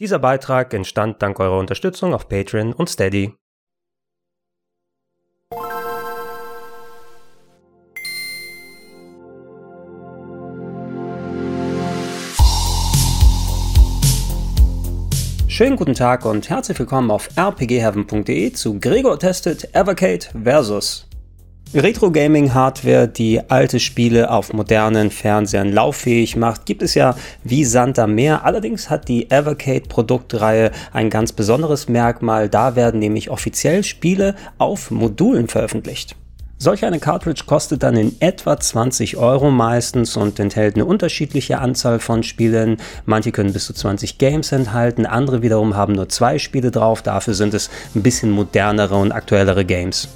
Dieser Beitrag entstand dank eurer Unterstützung auf Patreon und Steady. Schönen guten Tag und herzlich willkommen auf rpgheaven.de zu Gregor testet Evercade versus Retro-Gaming-Hardware, die alte Spiele auf modernen Fernsehern lauffähig macht, gibt es ja wie Sand am Meer. Allerdings hat die Evercade-Produktreihe ein ganz besonderes Merkmal. Da werden nämlich offiziell Spiele auf Modulen veröffentlicht. Solch eine Cartridge kostet dann in etwa 20 Euro meistens und enthält eine unterschiedliche Anzahl von Spielen. Manche können bis zu 20 Games enthalten, andere wiederum haben nur zwei Spiele drauf. Dafür sind es ein bisschen modernere und aktuellere Games.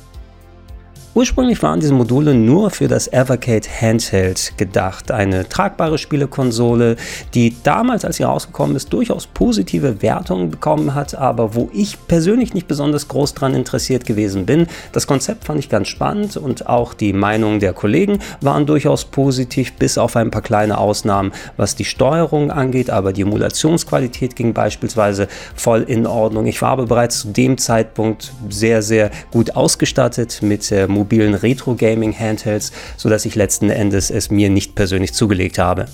Ursprünglich waren diese Module nur für das Evercade Handheld gedacht, eine tragbare Spielekonsole, die damals, als sie rausgekommen ist, durchaus positive Wertungen bekommen hat, aber wo ich persönlich nicht besonders groß dran interessiert gewesen bin. Das Konzept fand ich ganz spannend und auch die Meinungen der Kollegen waren durchaus positiv, bis auf ein paar kleine Ausnahmen, was die Steuerung angeht, aber die Emulationsqualität ging beispielsweise voll in Ordnung. Ich war aber bereits zu dem Zeitpunkt sehr, sehr gut ausgestattet mit äh, mobilen Retro-Gaming-Handhelds, sodass ich letzten Endes es mir nicht persönlich zugelegt habe.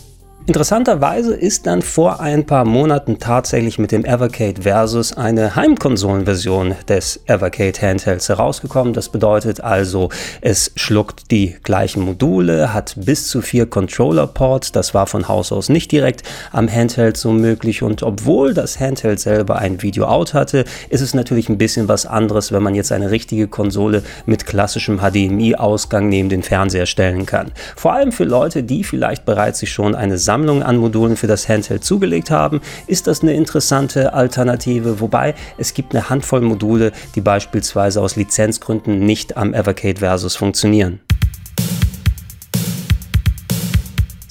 Interessanterweise ist dann vor ein paar Monaten tatsächlich mit dem Evercade Versus eine Heimkonsolenversion des Evercade Handhelds herausgekommen. Das bedeutet also, es schluckt die gleichen Module, hat bis zu vier Controller-Ports. Das war von Haus aus nicht direkt am Handheld so möglich. Und obwohl das Handheld selber ein Video-Out hatte, ist es natürlich ein bisschen was anderes, wenn man jetzt eine richtige Konsole mit klassischem HDMI-Ausgang neben den Fernseher stellen kann. Vor allem für Leute, die vielleicht bereits sich schon eine Sammlung an Modulen für das Handheld zugelegt haben, ist das eine interessante Alternative, wobei es gibt eine Handvoll Module, die beispielsweise aus Lizenzgründen nicht am Evercade Versus funktionieren.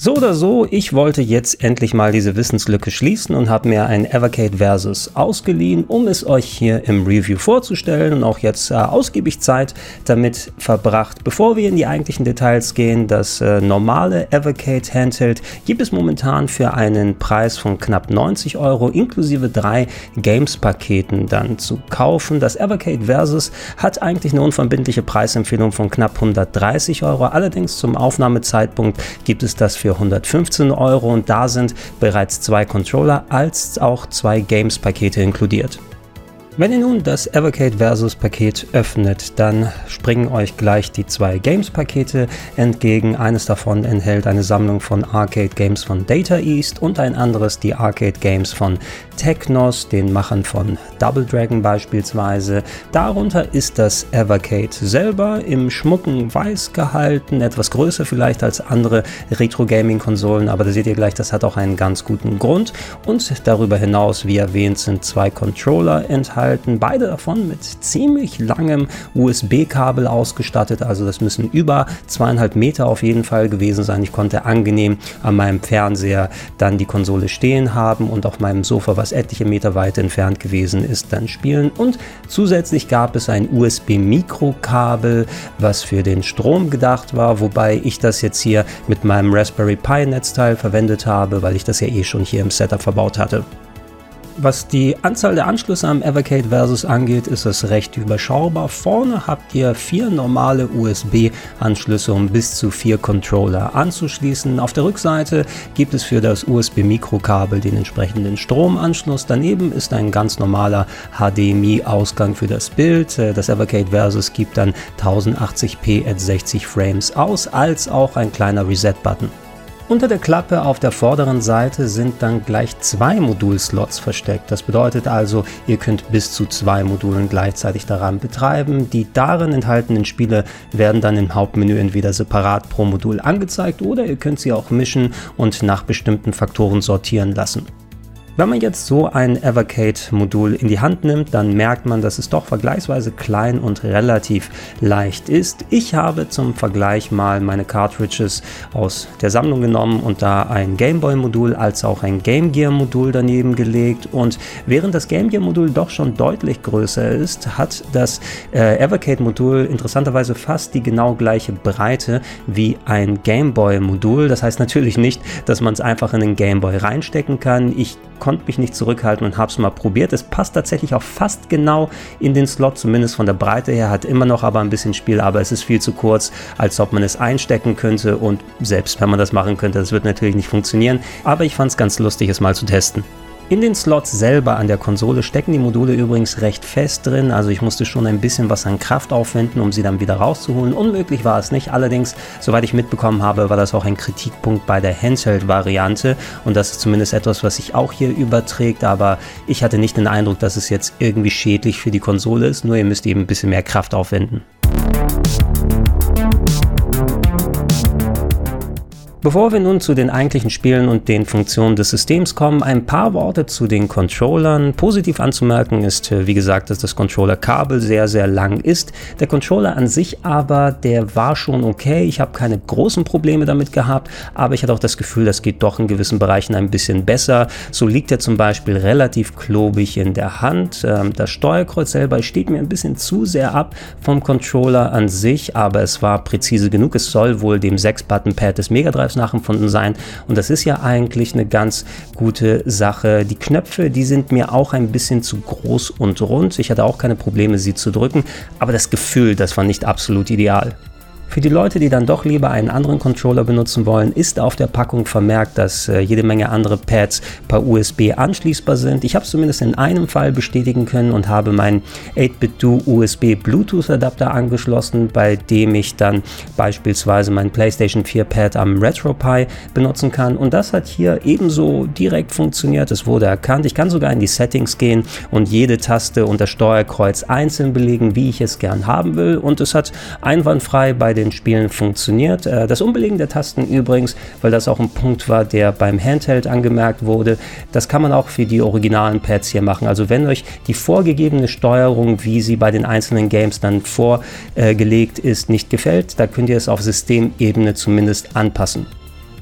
So oder so, ich wollte jetzt endlich mal diese Wissenslücke schließen und habe mir ein Evercade Versus ausgeliehen, um es euch hier im Review vorzustellen und auch jetzt äh, ausgiebig Zeit damit verbracht. Bevor wir in die eigentlichen Details gehen, das äh, normale Evercade Handheld gibt es momentan für einen Preis von knapp 90 Euro inklusive drei Games-Paketen dann zu kaufen. Das Evercade Versus hat eigentlich eine unverbindliche Preisempfehlung von knapp 130 Euro. Allerdings zum Aufnahmezeitpunkt gibt es das für für 115 Euro und da sind bereits zwei Controller als auch zwei Games-Pakete inkludiert. Wenn ihr nun das Evercade Versus Paket öffnet, dann springen euch gleich die zwei Games-Pakete entgegen. Eines davon enthält eine Sammlung von Arcade Games von Data East und ein anderes die Arcade Games von Technos, den Machern von Double Dragon beispielsweise. Darunter ist das Evercade selber im schmucken Weiß gehalten, etwas größer vielleicht als andere Retro-Gaming-Konsolen, aber da seht ihr gleich, das hat auch einen ganz guten Grund. Und darüber hinaus, wie erwähnt, sind zwei Controller enthalten enthalten. Beide davon mit ziemlich langem USB-Kabel ausgestattet. Also das müssen über zweieinhalb Meter auf jeden Fall gewesen sein. Ich konnte angenehm an meinem Fernseher dann die Konsole stehen haben und auf meinem Sofa, was etliche Meter weit entfernt gewesen ist, dann spielen. Und zusätzlich gab es ein USB-Mikrokabel, was für den Strom gedacht war, wobei ich das jetzt hier mit meinem Raspberry Pi Netzteil verwendet habe, weil ich das ja eh schon hier im Setup verbaut hatte. Was die Anzahl der Anschlüsse am Evercade Versus angeht, ist es recht überschaubar. Vorne habt ihr vier normale USB-Anschlüsse, um bis zu vier Controller anzuschließen. Auf der Rückseite gibt es für das USB-Mikrokabel den entsprechenden Stromanschluss. Daneben ist ein ganz normaler HDMI-Ausgang für das Bild. Das Evercade Versus gibt dann 1080p at 60 Frames aus, als auch ein kleiner Reset-Button. Unter der Klappe auf der vorderen Seite sind dann gleich zwei Modulslots versteckt. Das bedeutet also, ihr könnt bis zu zwei Modulen gleichzeitig daran betreiben. Die darin enthaltenen Spiele werden dann im Hauptmenü entweder separat pro Modul angezeigt oder ihr könnt sie auch mischen und nach bestimmten Faktoren sortieren lassen. Wenn man jetzt so ein Evercade-Modul in die Hand nimmt, dann merkt man, dass es doch vergleichsweise klein und relativ leicht ist. Ich habe zum Vergleich mal meine Cartridges aus der Sammlung genommen und da ein Gameboy-Modul als auch ein Game Gear-Modul daneben gelegt. Und während das Game Gear-Modul doch schon deutlich größer ist, hat das äh, Evercade-Modul interessanterweise fast die genau gleiche Breite wie ein Gameboy-Modul. Das heißt natürlich nicht, dass man es einfach in den Gameboy reinstecken kann. Ich mich nicht zurückhalten und habe es mal probiert. Es passt tatsächlich auch fast genau in den Slot, zumindest von der Breite her, hat immer noch aber ein bisschen Spiel, aber es ist viel zu kurz, als ob man es einstecken könnte und selbst wenn man das machen könnte, das wird natürlich nicht funktionieren, aber ich fand es ganz lustig, es mal zu testen. In den Slots selber an der Konsole stecken die Module übrigens recht fest drin, also ich musste schon ein bisschen was an Kraft aufwenden, um sie dann wieder rauszuholen. Unmöglich war es nicht, allerdings, soweit ich mitbekommen habe, war das auch ein Kritikpunkt bei der Handheld-Variante. Und das ist zumindest etwas, was sich auch hier überträgt, aber ich hatte nicht den Eindruck, dass es jetzt irgendwie schädlich für die Konsole ist, nur ihr müsst eben ein bisschen mehr Kraft aufwenden. Bevor wir nun zu den eigentlichen Spielen und den Funktionen des Systems kommen, ein paar Worte zu den Controllern. Positiv anzumerken ist, wie gesagt, dass das Controller-Kabel sehr, sehr lang ist. Der Controller an sich aber, der war schon okay. Ich habe keine großen Probleme damit gehabt, aber ich hatte auch das Gefühl, das geht doch in gewissen Bereichen ein bisschen besser. So liegt er zum Beispiel relativ klobig in der Hand. Ähm, das Steuerkreuz selber steht mir ein bisschen zu sehr ab vom Controller an sich, aber es war präzise genug. Es soll wohl dem 6-Button-Pad des Mega Drive Drives nachempfunden sein. Und das ist ja eigentlich eine ganz gute Sache. Die Knöpfe, die sind mir auch ein bisschen zu groß und rund. Ich hatte auch keine Probleme, sie zu drücken. Aber das Gefühl, das war nicht absolut ideal. Für die Leute, die dann doch lieber einen anderen Controller benutzen wollen, ist auf der Packung vermerkt, dass äh, jede Menge andere Pads per USB anschließbar sind. Ich habe es zumindest in einem Fall bestätigen können und habe meinen 8-Bit-Do USB Bluetooth Adapter angeschlossen, bei dem ich dann beispielsweise mein PlayStation 4 Pad am RetroPie benutzen kann. Und das hat hier ebenso direkt funktioniert. Es wurde erkannt. Ich kann sogar in die Settings gehen und jede Taste und das Steuerkreuz einzeln belegen, wie ich es gern haben will. Und es hat einwandfrei bei den den Spielen funktioniert. Äh, das Umbelegen der Tasten übrigens, weil das auch ein Punkt war, der beim Handheld angemerkt wurde, das kann man auch für die originalen Pads hier machen. Also wenn euch die vorgegebene Steuerung, wie sie bei den einzelnen Games dann vorgelegt ist, nicht gefällt, da könnt ihr es auf Systemebene zumindest anpassen.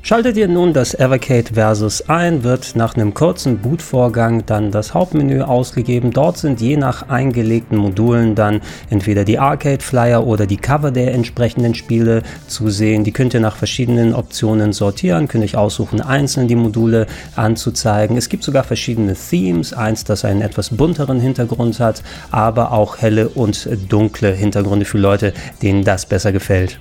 Schaltet ihr nun das Evercade Versus ein, wird nach einem kurzen Bootvorgang dann das Hauptmenü ausgegeben. Dort sind je nach eingelegten Modulen dann entweder die Arcade Flyer oder die Cover der entsprechenden Spiele zu sehen. Die könnt ihr nach verschiedenen Optionen sortieren, könnt ihr aussuchen, einzeln die Module anzuzeigen. Es gibt sogar verschiedene Themes, eins, das einen etwas bunteren Hintergrund hat, aber auch helle und dunkle Hintergründe für Leute, denen das besser gefällt.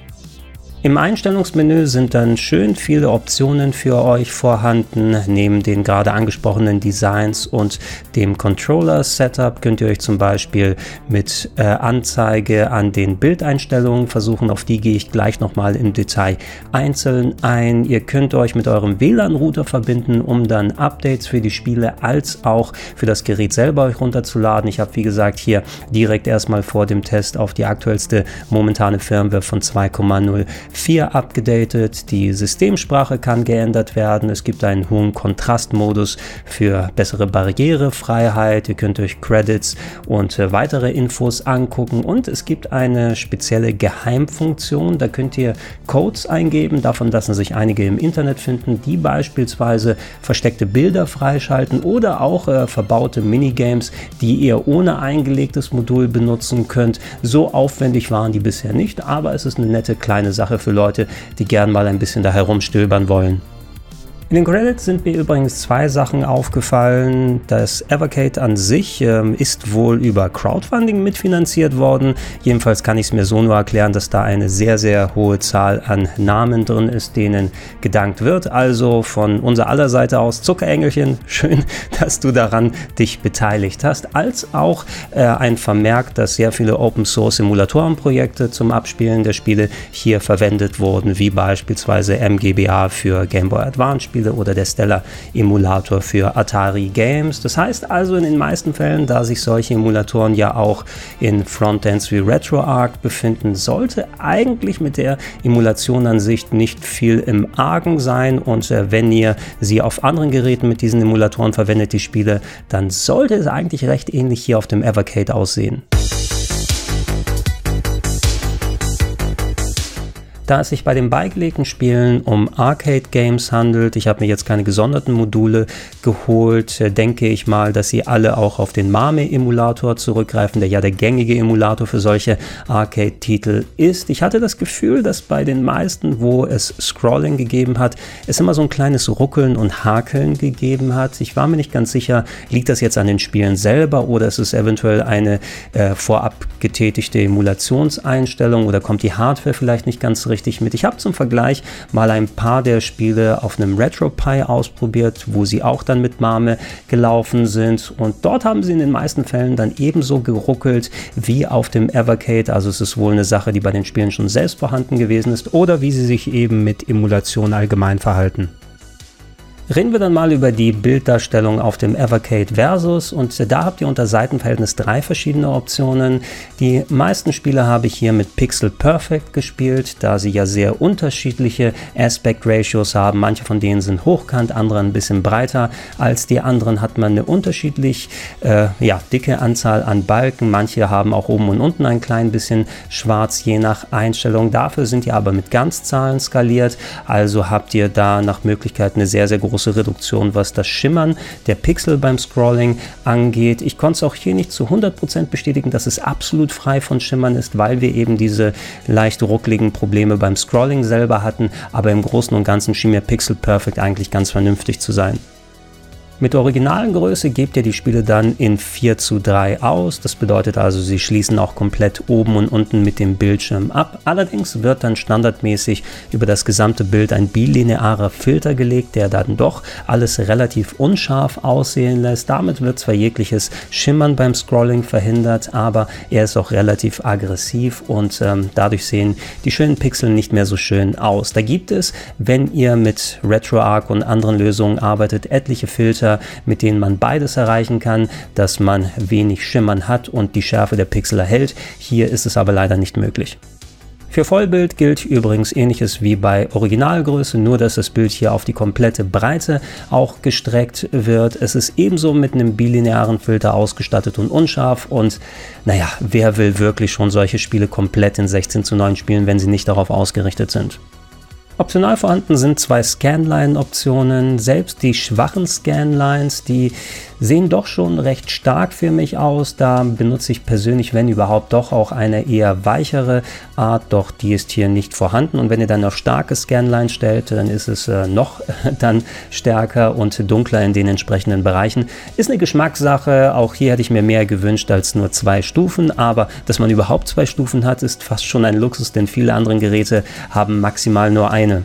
Im Einstellungsmenü sind dann schön viele Optionen für euch vorhanden. Neben den gerade angesprochenen Designs und dem Controller-Setup könnt ihr euch zum Beispiel mit äh, Anzeige an den Bildeinstellungen versuchen. Auf die gehe ich gleich nochmal im Detail einzeln ein. Ihr könnt euch mit eurem WLAN-Router verbinden, um dann Updates für die Spiele als auch für das Gerät selber euch runterzuladen. Ich habe wie gesagt hier direkt erstmal vor dem Test auf die aktuellste momentane Firmware von 2,0 4 abgedatet, die Systemsprache kann geändert werden, es gibt einen hohen Kontrastmodus für bessere Barrierefreiheit, ihr könnt euch Credits und äh, weitere Infos angucken. Und es gibt eine spezielle Geheimfunktion, da könnt ihr Codes eingeben, davon lassen sich einige im Internet finden, die beispielsweise versteckte Bilder freischalten oder auch äh, verbaute Minigames, die ihr ohne eingelegtes Modul benutzen könnt. So aufwendig waren die bisher nicht, aber es ist eine nette kleine Sache für Leute, die gern mal ein bisschen da herumstöbern wollen. In den Credits sind mir übrigens zwei Sachen aufgefallen. Das Evercade an sich ähm, ist wohl über Crowdfunding mitfinanziert worden. Jedenfalls kann ich es mir so nur erklären, dass da eine sehr, sehr hohe Zahl an Namen drin ist, denen gedankt wird. Also von unserer aller Seite aus Zuckerengelchen, schön, dass du daran dich beteiligt hast. Als auch äh, ein Vermerk, dass sehr viele Open Source Simulatorenprojekte zum Abspielen der Spiele hier verwendet wurden, wie beispielsweise MGBA für Game Boy Advance Spiele Spiele oder der Stellar Emulator für Atari Games. Das heißt also in den meisten Fällen, da sich solche Emulatoren ja auch in Frontends wie RetroArch befinden, sollte eigentlich mit der Emulation an sich nicht viel im Argen sein und äh, wenn ihr sie auf anderen Geräten mit diesen Emulatoren verwendet, die Spiele, dann sollte es eigentlich recht ähnlich hier auf dem Evercade aussehen. Da es sich bei den beigelegten Spielen um Arcade-Games handelt, ich habe mir jetzt keine gesonderten Module geholt, äh, denke ich mal, dass sie alle auch auf den Mame-Emulator zurückgreifen, der ja der gängige Emulator für solche Arcade-Titel ist. Ich hatte das Gefühl, dass bei den meisten, wo es Scrolling gegeben hat, es immer so ein kleines Ruckeln und Hakeln gegeben hat. Ich war mir nicht ganz sicher, liegt das jetzt an den Spielen selber oder ist es eventuell eine äh, vorab getätigte Emulationseinstellung oder kommt die Hardware vielleicht nicht ganz richtig mit. Ich habe zum Vergleich mal ein paar der Spiele auf einem RetroPie ausprobiert, wo sie auch dann mit Mame gelaufen sind und dort haben sie in den meisten Fällen dann ebenso geruckelt wie auf dem Evercade. Also es ist wohl eine Sache, die bei den Spielen schon selbst vorhanden gewesen ist oder wie sie sich eben mit Emulation allgemein verhalten. Reden wir dann mal über die Bilddarstellung auf dem Evercade Versus und da habt ihr unter Seitenverhältnis drei verschiedene Optionen. Die meisten Spiele habe ich hier mit Pixel Perfect gespielt, da sie ja sehr unterschiedliche Aspect Ratios haben. Manche von denen sind hochkant, andere ein bisschen breiter als die anderen. Hat man eine unterschiedlich äh, ja, dicke Anzahl an Balken. Manche haben auch oben und unten ein klein bisschen schwarz, je nach Einstellung. Dafür sind die aber mit Ganzzahlen skaliert. Also habt ihr da nach Möglichkeit eine sehr, sehr große große Reduktion, was das Schimmern der Pixel beim Scrolling angeht. Ich konnte es auch hier nicht zu 100% bestätigen, dass es absolut frei von Schimmern ist, weil wir eben diese leicht ruckligen Probleme beim Scrolling selber hatten. Aber im Großen und Ganzen schien mir Pixel Perfect eigentlich ganz vernünftig zu sein. Mit der originalen Größe gebt ihr die Spiele dann in 4 zu 3 aus. Das bedeutet also, sie schließen auch komplett oben und unten mit dem Bildschirm ab. Allerdings wird dann standardmäßig über das gesamte Bild ein bilinearer Filter gelegt, der dann doch alles relativ unscharf aussehen lässt. Damit wird zwar jegliches Schimmern beim Scrolling verhindert, aber er ist auch relativ aggressiv und ähm, dadurch sehen die schönen Pixel nicht mehr so schön aus. Da gibt es, wenn ihr mit RetroArch und anderen Lösungen arbeitet, etliche Filter, Filter, mit denen man beides erreichen kann, dass man wenig Schimmern hat und die Schärfe der Pixel erhält. Hier ist es aber leider nicht möglich. Für Vollbild gilt übrigens ähnliches wie bei Originalgröße, nur dass das Bild hier auf die komplette Breite auch gestreckt wird. Es ist ebenso mit einem bilinearen Filter ausgestattet und unscharf und naja, wer will wirklich schon solche Spiele komplett in 16 zu 9 spielen, wenn sie nicht darauf ausgerichtet sind? Optional vorhanden sind zwei Scanline-Optionen. Selbst die schwachen Scanlines, die sehen doch schon recht stark für mich aus. Da benutze ich persönlich, wenn überhaupt, doch auch eine eher weichere Art, doch die ist hier nicht vorhanden. Und wenn ihr dann auf starke Scanlines stellt, dann ist es äh, noch dann stärker und dunkler in den entsprechenden Bereichen. Ist eine Geschmackssache. Auch hier hätte ich mir mehr gewünscht als nur zwei Stufen. Aber dass man überhaupt zwei Stufen hat, ist fast schon ein Luxus, denn viele andere Geräte haben maximal nur eine.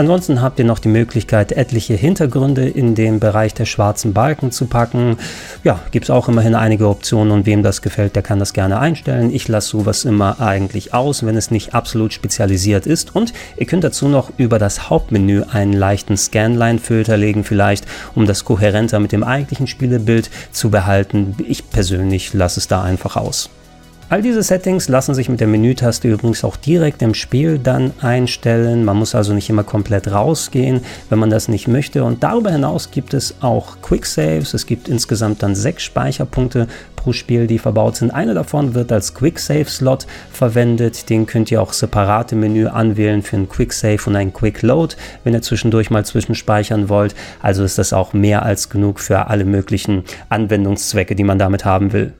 Ansonsten habt ihr noch die Möglichkeit, etliche Hintergründe in den Bereich der schwarzen Balken zu packen. Ja, gibt es auch immerhin einige Optionen und wem das gefällt, der kann das gerne einstellen. Ich lasse sowas immer eigentlich aus, wenn es nicht absolut spezialisiert ist. Und ihr könnt dazu noch über das Hauptmenü einen leichten Scanline-Filter legen, vielleicht, um das kohärenter mit dem eigentlichen Spielebild zu behalten. Ich persönlich lasse es da einfach aus. All diese Settings lassen sich mit der Menütaste übrigens auch direkt im Spiel dann einstellen. Man muss also nicht immer komplett rausgehen, wenn man das nicht möchte. Und darüber hinaus gibt es auch Quick Saves. Es gibt insgesamt dann sechs Speicherpunkte pro Spiel, die verbaut sind. Einer davon wird als Quick Save Slot verwendet. Den könnt ihr auch separate Menü anwählen für einen Quick Save und einen Quick Load, wenn ihr zwischendurch mal zwischenspeichern wollt. Also ist das auch mehr als genug für alle möglichen Anwendungszwecke, die man damit haben will.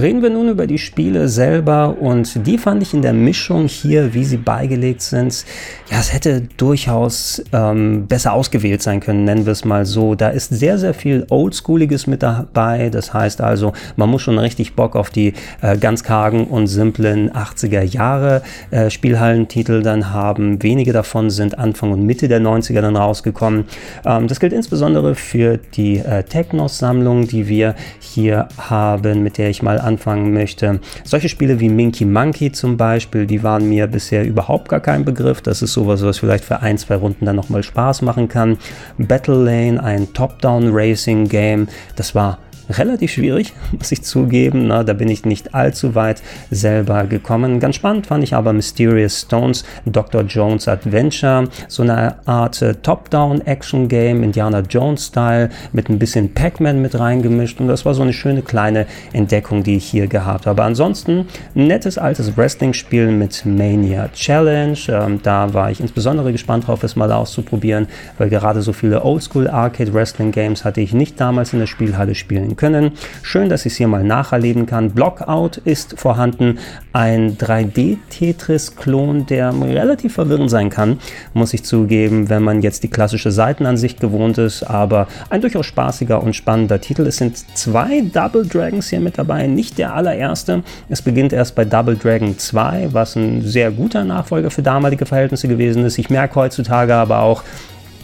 Reden wir nun über die Spiele selber und die fand ich in der Mischung hier, wie sie beigelegt sind, ja, es hätte durchaus ähm, besser ausgewählt sein können, nennen wir es mal so. Da ist sehr, sehr viel Oldschooliges mit dabei. Das heißt also, man muss schon richtig Bock auf die äh, ganz kargen und simplen 80er Jahre äh, Spielhallentitel dann haben. Wenige davon sind Anfang und Mitte der 90er dann rausgekommen. Ähm, das gilt insbesondere für die äh, Technos-Sammlung, die wir hier haben, mit der ich mal anfangen möchte. Solche Spiele wie Minky Monkey zum Beispiel, die waren mir bisher überhaupt gar kein Begriff. Das ist sowas, was vielleicht für ein, zwei Runden dann nochmal Spaß machen kann. Battle Lane, ein Top-Down Racing Game, das war relativ schwierig, muss ich zugeben. Na, da bin ich nicht allzu weit selber gekommen. Ganz spannend fand ich aber Mysterious Stones, Dr. Jones Adventure, so eine Art äh, Top-Down-Action-Game, Indiana Jones-Style, mit ein bisschen Pac-Man mit reingemischt. Und das war so eine schöne kleine Entdeckung, die ich hier gehabt habe. Ansonsten ein nettes altes Wrestling-Spiel mit Mania Challenge. Ähm, da war ich insbesondere gespannt drauf, es mal auszuprobieren, weil gerade so viele Oldschool Arcade Wrestling Games hatte ich nicht damals in der Spielhalle spielen können. Schön, dass ich es hier mal nacherleben kann. Blockout ist vorhanden, ein 3D-Tetris-Klon, der relativ verwirrend sein kann, muss ich zugeben, wenn man jetzt die klassische Seitenansicht gewohnt ist, aber ein durchaus spaßiger und spannender Titel. Es sind zwei Double Dragons hier mit dabei, nicht der allererste. Es beginnt erst bei Double Dragon 2, was ein sehr guter Nachfolger für damalige Verhältnisse gewesen ist. Ich merke heutzutage aber auch,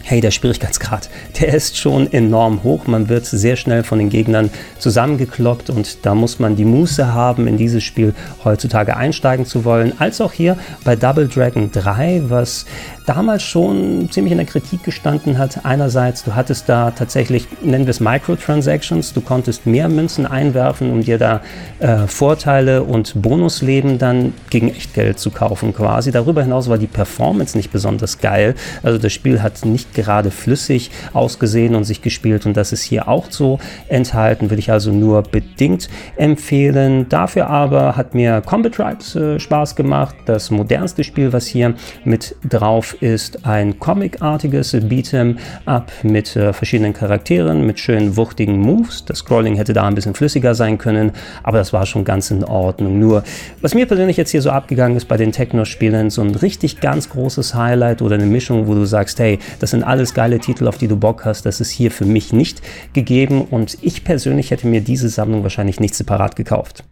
hey, der Schwierigkeitsgrad, der ist schon enorm hoch. Man wird sehr schnell von den Gegnern zusammengekloppt und da muss man die Muße haben, in dieses Spiel heutzutage einsteigen zu wollen. Als auch hier bei Double Dragon 3, was damals schon ziemlich in der Kritik gestanden hat. Einerseits, du hattest da tatsächlich, nennen wir es Microtransactions, du konntest mehr Münzen einwerfen, um dir da äh, Vorteile und Bonusleben dann gegen Echtgeld zu kaufen quasi. Darüber hinaus war die Performance nicht besonders geil. Also das Spiel hat nicht gerade flüssig ausgesehen und sich gespielt und das ist hier auch so enthalten, würde ich also nur bedingt empfehlen. Dafür aber hat mir Combat Tribes äh, Spaß gemacht, das modernste Spiel, was hier mit drauf ist ein comicartiges Beat'em Up mit äh, verschiedenen Charakteren, mit schönen wuchtigen Moves. Das Scrolling hätte da ein bisschen flüssiger sein können, aber das war schon ganz in Ordnung. Nur, was mir persönlich jetzt hier so abgegangen ist bei den Techno-Spielen, so ein richtig ganz großes Highlight oder eine Mischung, wo du sagst, hey, das sind alles geile Titel, auf die du Bock hast, das ist hier für mich nicht gegeben und ich persönlich hätte mir diese Sammlung wahrscheinlich nicht separat gekauft.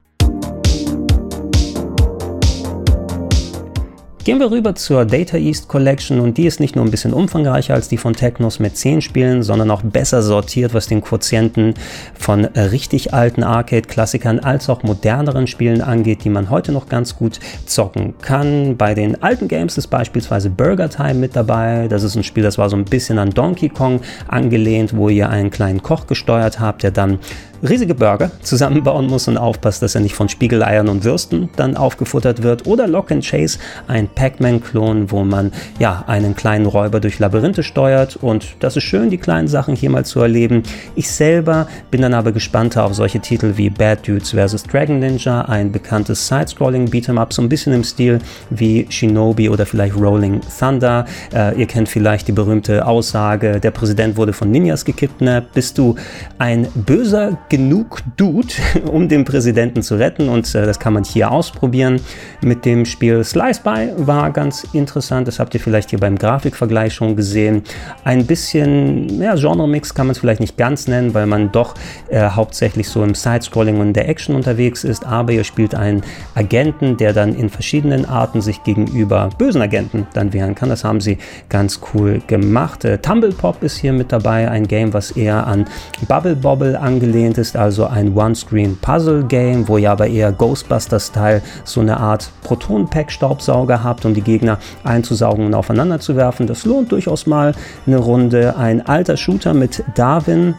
Gehen wir rüber zur Data East Collection und die ist nicht nur ein bisschen umfangreicher als die von Technos mit 10 Spielen, sondern auch besser sortiert, was den Quotienten von richtig alten Arcade-Klassikern als auch moderneren Spielen angeht, die man heute noch ganz gut zocken kann. Bei den alten Games ist beispielsweise Burger Time mit dabei. Das ist ein Spiel, das war so ein bisschen an Donkey Kong angelehnt, wo ihr einen kleinen Koch gesteuert habt, der dann riesige Burger zusammenbauen muss und aufpasst, dass er nicht von Spiegeleiern und Würsten dann aufgefuttert wird. Oder Lock and Chase, ein Pac-Man-Klon, wo man ja einen kleinen Räuber durch Labyrinthe steuert. Und das ist schön, die kleinen Sachen hier mal zu erleben. Ich selber bin dann aber gespannter auf solche Titel wie Bad Dudes vs. Dragon Ninja, ein bekanntes Side-Scrolling Beat'em Up, so ein bisschen im Stil wie Shinobi oder vielleicht Rolling Thunder. Äh, ihr kennt vielleicht die berühmte Aussage, der Präsident wurde von Ninjas gekidnappt. Bist du ein böser genug Dude, um den Präsidenten zu retten und äh, das kann man hier ausprobieren mit dem Spiel Slice By war ganz interessant, das habt ihr vielleicht hier beim Grafikvergleich schon gesehen. Ein bisschen, ja, Genre-Mix kann man es vielleicht nicht ganz nennen, weil man doch äh, hauptsächlich so im Side-Scrolling und der Action unterwegs ist, aber ihr spielt einen Agenten, der dann in verschiedenen Arten sich gegenüber bösen Agenten dann wehren kann. Das haben sie ganz cool gemacht. Äh, Tumble Pop ist hier mit dabei, ein Game, was eher an Bubble Bobble angelehnt ist ist also ein One-Screen-Puzzle-Game, wo ihr aber eher Ghostbusters-Style so eine Art Proton-Pack-Staubsauger habt, um die Gegner einzusaugen und aufeinander zu werfen. Das lohnt durchaus mal eine Runde. Ein alter Shooter mit Darwin.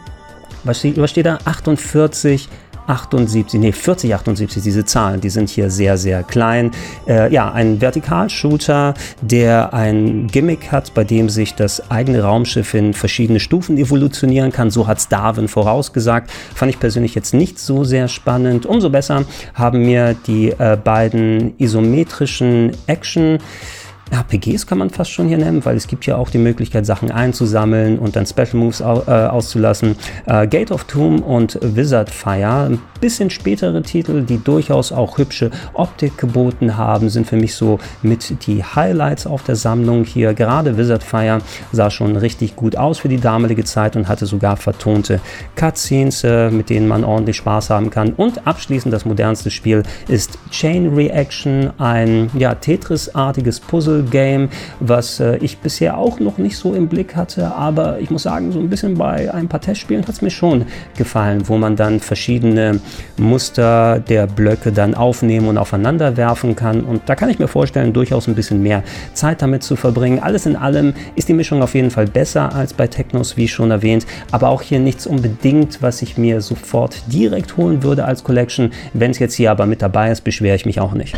Was steht da? 48 78, nee, 40, 78, diese Zahlen, die sind hier sehr, sehr klein. Äh, ja, ein Vertikalshooter, der ein Gimmick hat, bei dem sich das eigene Raumschiff in verschiedene Stufen evolutionieren kann. So hat es Darwin vorausgesagt. Fand ich persönlich jetzt nicht so sehr spannend. Umso besser haben mir die äh, beiden isometrischen Action- RPGs kann man fast schon hier nennen, weil es gibt ja auch die Möglichkeit, Sachen einzusammeln und dann Special Moves au äh, auszulassen. Äh, Gate of Doom und Wizard Fire, ein bisschen spätere Titel, die durchaus auch hübsche Optik geboten haben, sind für mich so mit die Highlights auf der Sammlung hier. Gerade Wizard Fire sah schon richtig gut aus für die damalige Zeit und hatte sogar vertonte Cutscenes, äh, mit denen man ordentlich Spaß haben kann. Und abschließend das modernste Spiel ist Chain Reaction, ein ja, Tetris-artiges Puzzle Puzzle-Game, was äh, ich bisher auch noch nicht so im Blick hatte, aber ich muss sagen, so ein bisschen bei ein paar Testspielen hat es mir schon gefallen, wo man dann verschiedene Muster der Blöcke dann aufnehmen und aufeinander werfen kann und da kann ich mir vorstellen, durchaus ein bisschen mehr Zeit damit zu verbringen. Alles in allem ist die Mischung auf jeden Fall besser als bei Technos, wie schon erwähnt, aber auch hier nichts unbedingt, was ich mir sofort direkt holen würde als Collection. Wenn es jetzt hier aber mit dabei ist, beschwere ich mich auch nicht.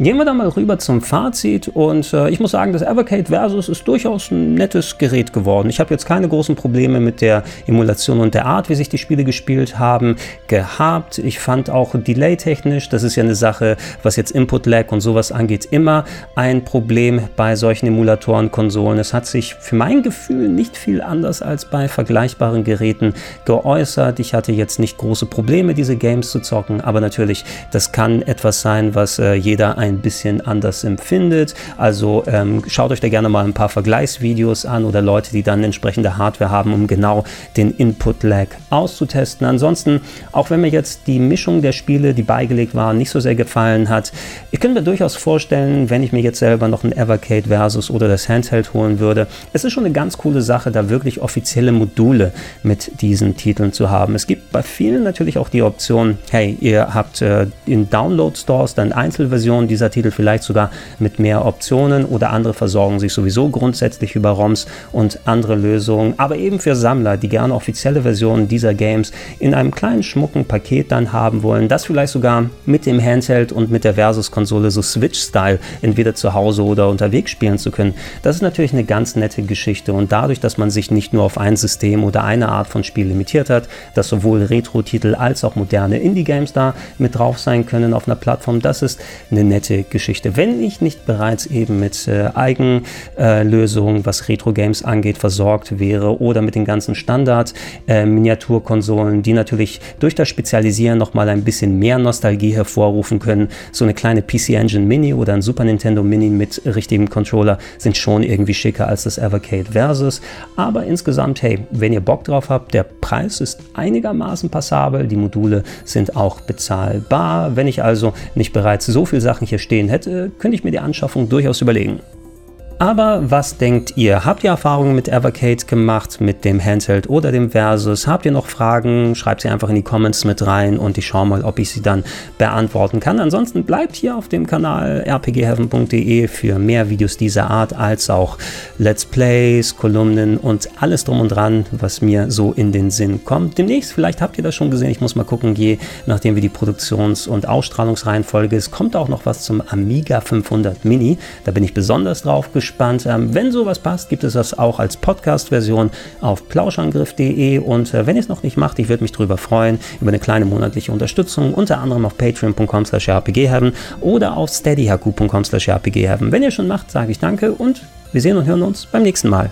Gehen wir dann mal rüber zum Fazit und äh, ich muss sagen, das Evercade Versus ist durchaus ein nettes Gerät geworden. Ich habe jetzt keine großen Probleme mit der Emulation und der Art, wie sich die Spiele gespielt haben, gehabt. Ich fand auch Delay-technisch, das ist ja eine Sache, was jetzt Input-Lag und sowas angeht, immer ein Problem bei solchen Emulatoren, Konsolen. Es hat sich für mein Gefühl nicht viel anders als bei vergleichbaren Geräten geäußert. Ich hatte jetzt nicht große Probleme, diese Games zu zocken, aber natürlich, das kann etwas sein, was äh, jeder ein bisschen anders empfindet. Also ähm, schaut euch da gerne mal ein paar Vergleichsvideos an oder Leute, die dann entsprechende Hardware haben, um genau den Input-Lag auszutesten. Ansonsten, auch wenn mir jetzt die Mischung der Spiele, die beigelegt waren, nicht so sehr gefallen hat, ich könnte mir durchaus vorstellen, wenn ich mir jetzt selber noch ein Evercade Versus oder das Handheld holen würde, es ist schon eine ganz coole Sache, da wirklich offizielle Module mit diesen Titeln zu haben. Es gibt bei vielen natürlich auch die Option, hey, ihr habt äh, in Download-Stores dann Einzelversionen, dieser Titel vielleicht sogar mit mehr Optionen oder andere versorgen sich sowieso grundsätzlich über ROMs und andere Lösungen, aber eben für Sammler, die gerne offizielle Versionen dieser Games in einem kleinen schmucken Paket dann haben wollen, das vielleicht sogar mit dem Handheld und mit der Versus-Konsole so Switch-Style entweder zu Hause oder unterwegs spielen zu können. Das ist natürlich eine ganz nette Geschichte und dadurch, dass man sich nicht nur auf ein System oder eine Art von Spiel limitiert hat, dass sowohl Retro-Titel als auch moderne Indie-Games da mit drauf sein können auf einer Plattform, das ist eine nette nette Geschichte. Wenn ich nicht bereits eben mit äh, Eigenlösungen, was Retro-Games angeht, versorgt wäre oder mit den ganzen Standard-Miniaturkonsolen, äh, die natürlich durch das Spezialisieren nochmal ein bisschen mehr Nostalgie hervorrufen können. So eine kleine PC Engine Mini oder ein Super Nintendo Mini mit richtigem Controller sind schon irgendwie schicker als das Evercade Versus. Aber insgesamt, hey, wenn ihr Bock drauf habt, der Preis ist einigermaßen passabel, die Module sind auch bezahlbar. Wenn ich also nicht bereits so viel Sachen hier hier stehen hätte, könnte ich mir die Anschaffung durchaus überlegen. Aber was denkt ihr? Habt ihr Erfahrungen mit Evercade gemacht, mit dem Handheld oder dem Versus? Habt ihr noch Fragen? Schreibt sie einfach in die Comments mit rein und ich schaue mal, ob ich sie dann beantworten kann. Ansonsten bleibt hier auf dem Kanal rpgheaven.de für mehr Videos dieser Art, als auch Let's Plays, Kolumnen und alles drum und dran, was mir so in den Sinn kommt. Demnächst, vielleicht habt ihr das schon gesehen, ich muss mal gucken, je nachdem wie die Produktions- und Ausstrahlungsreihenfolge ist, kommt auch noch was zum Amiga 500 Mini. Da bin ich besonders drauf gespannt gespannt. Ähm, wenn sowas passt, gibt es das auch als Podcast-Version auf plauschangriff.de. Und äh, wenn ihr es noch nicht macht, ich würde mich darüber freuen, über eine kleine monatliche Unterstützung, unter anderem auf patreon.com slash rpgheaven oder auf steadyhq.com slash rpgheaven. Wenn ihr schon macht, sage ich danke und wir sehen und hören uns beim nächsten Mal.